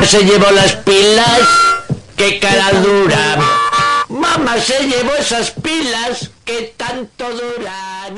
Mamá se llevó las pilas, qué cara dura. Mamá se llevó esas pilas que tanto duran.